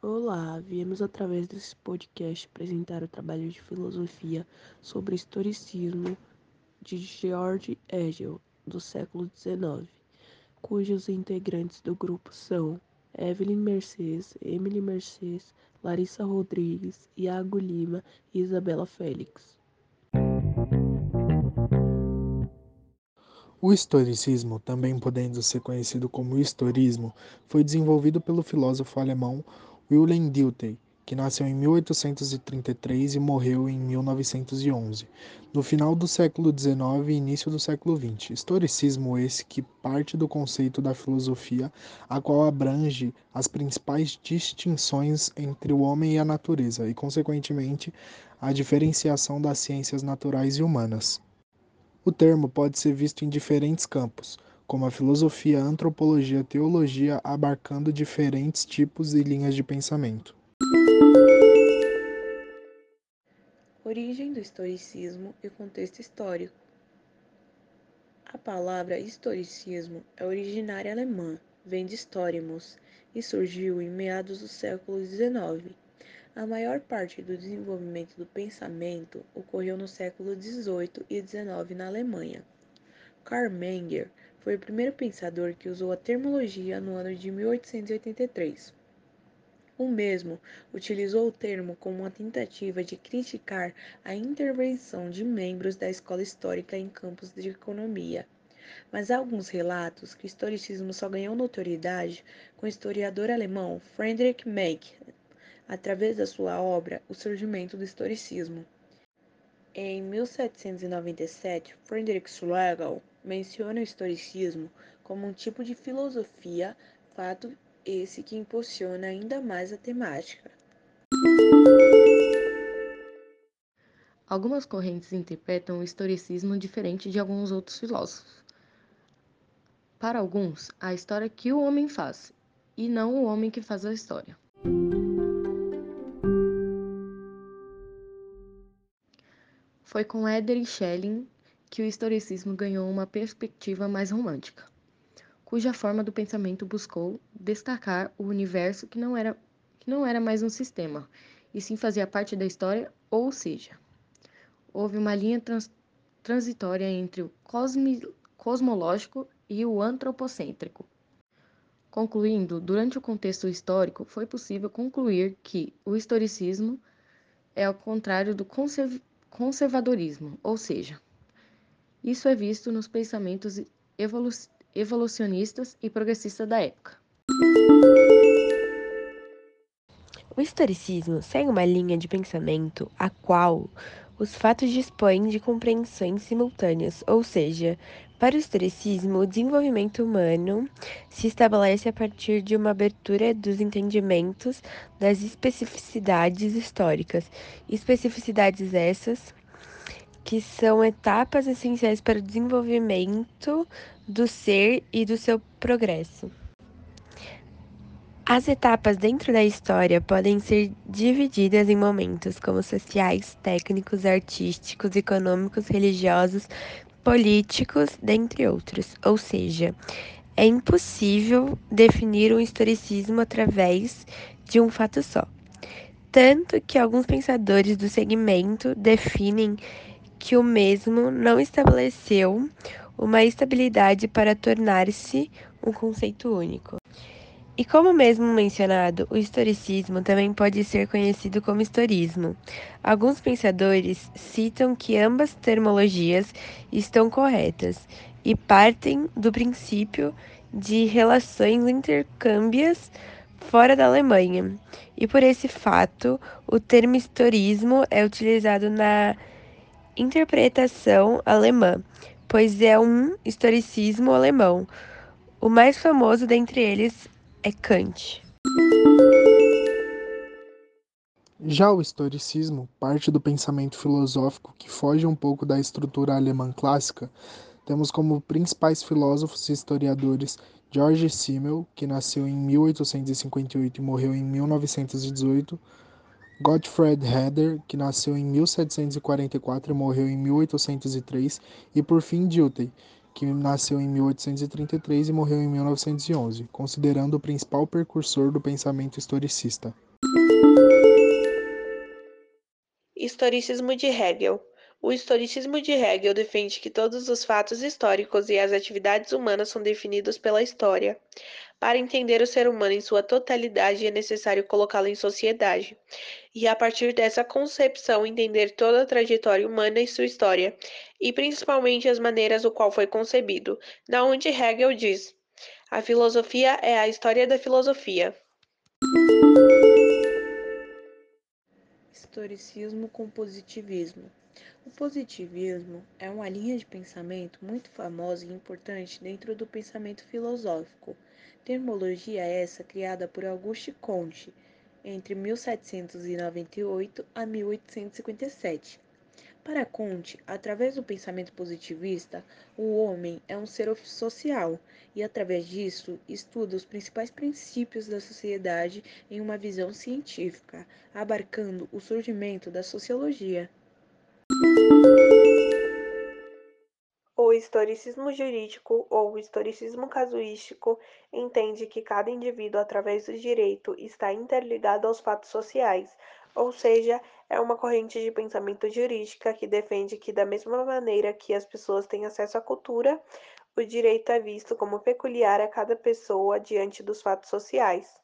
Olá, viemos através desse podcast apresentar o trabalho de filosofia sobre historicismo de George Hegel, do século XIX, cujos integrantes do grupo são Evelyn Mercedes, Emily Mercedes, Larissa Rodrigues, Iago Lima e Isabela Félix. O historicismo, também podendo ser conhecido como historismo, foi desenvolvido pelo filósofo alemão Wilhelm Dilthey, que nasceu em 1833 e morreu em 1911, no final do século XIX e início do século XX. Historicismo esse que parte do conceito da filosofia, a qual abrange as principais distinções entre o homem e a natureza e, consequentemente, a diferenciação das ciências naturais e humanas. O termo pode ser visto em diferentes campos, como a filosofia, a antropologia, a teologia, abarcando diferentes tipos e linhas de pensamento. Origem do historicismo e contexto histórico. A palavra historicismo é originária alemã, vem de historimos e surgiu em meados do século XIX. A maior parte do desenvolvimento do pensamento ocorreu no século XVIII e XIX na Alemanha. Karl Menger foi o primeiro pensador que usou a termologia no ano de 1883. O mesmo utilizou o termo como uma tentativa de criticar a intervenção de membros da escola histórica em campos de economia. Mas há alguns relatos que o historicismo só ganhou notoriedade com o historiador alemão Friedrich Meck através da sua obra O Surgimento do Historicismo. Em 1797, Friedrich Schlegel menciona o historicismo como um tipo de filosofia, fato esse que impulsiona ainda mais a temática. Algumas correntes interpretam o historicismo diferente de alguns outros filósofos. Para alguns, a história que o homem faz, e não o homem que faz a história. Foi com Éder Schelling que o historicismo ganhou uma perspectiva mais romântica, cuja forma do pensamento buscou destacar o universo que não era, que não era mais um sistema, e sim fazia parte da história, ou seja, houve uma linha trans, transitória entre o cosmi, cosmológico e o antropocêntrico. Concluindo, durante o contexto histórico, foi possível concluir que o historicismo é ao contrário do conservadorismo, ou seja, isso é visto nos pensamentos evolu evolucionistas e progressistas da época. O historicismo segue uma linha de pensamento a qual os fatos dispõem de compreensões simultâneas, ou seja, para o historicismo, o desenvolvimento humano se estabelece a partir de uma abertura dos entendimentos das especificidades históricas, especificidades essas que são etapas essenciais para o desenvolvimento do ser e do seu progresso. As etapas dentro da história podem ser divididas em momentos como sociais, técnicos, artísticos, econômicos, religiosos, políticos, dentre outros. Ou seja, é impossível definir um historicismo através de um fato só. Tanto que alguns pensadores do segmento definem que o mesmo não estabeleceu uma estabilidade para tornar-se um conceito único. E como mesmo mencionado, o historicismo também pode ser conhecido como historismo. Alguns pensadores citam que ambas termologias estão corretas e partem do princípio de relações intercâmbias fora da Alemanha. E por esse fato, o termo historismo é utilizado na interpretação alemã, pois é um historicismo alemão. O mais famoso dentre eles é Kant. Já o historicismo parte do pensamento filosófico que foge um pouco da estrutura alemã clássica. Temos como principais filósofos e historiadores George Simmel, que nasceu em 1858 e morreu em 1918, Gottfried Herder, que nasceu em 1744 e morreu em 1803, e por fim Dilthey, que nasceu em 1833 e morreu em 1911, considerando o principal precursor do pensamento historicista. Historicismo de Hegel. O historicismo de Hegel defende que todos os fatos históricos e as atividades humanas são definidos pela história. Para entender o ser humano em sua totalidade, é necessário colocá-lo em sociedade. E a partir dessa concepção, entender toda a trajetória humana e sua história, e principalmente as maneiras o qual foi concebido. Da onde Hegel diz: a filosofia é a história da filosofia. Historicismo com positivismo. O positivismo é uma linha de pensamento muito famosa e importante dentro do pensamento filosófico. Termologia essa criada por Auguste Comte entre 1798 a 1857. Para Comte, através do pensamento positivista, o homem é um ser social e, através disso, estuda os principais princípios da sociedade em uma visão científica, abarcando o surgimento da sociologia. O historicismo jurídico ou historicismo casuístico entende que cada indivíduo, através do direito, está interligado aos fatos sociais, ou seja, é uma corrente de pensamento jurídica que defende que, da mesma maneira que as pessoas têm acesso à cultura, o direito é visto como peculiar a cada pessoa diante dos fatos sociais.